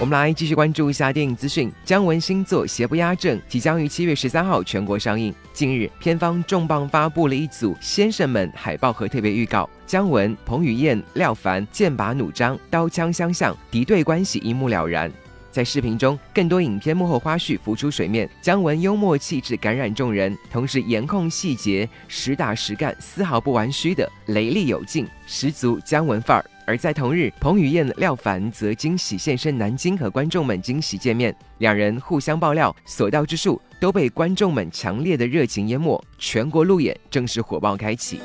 我们来继续关注一下电影资讯。姜文新作《邪不压正》即将于七月十三号全国上映。近日，片方重磅发布了一组先生们海报和特别预告，姜文、彭于晏、廖凡剑拔弩张，刀枪相向，敌对关系一目了然。在视频中，更多影片幕后花絮浮出水面。姜文幽默气质感染众人，同时严控细节，实打实干，丝毫不玩虚的雷厉有劲，十足姜文范儿。而在同日，彭于晏、廖凡则惊喜现身南京，和观众们惊喜见面。两人互相爆料，所到之处都被观众们强烈的热情淹没，全国路演正式火爆开启。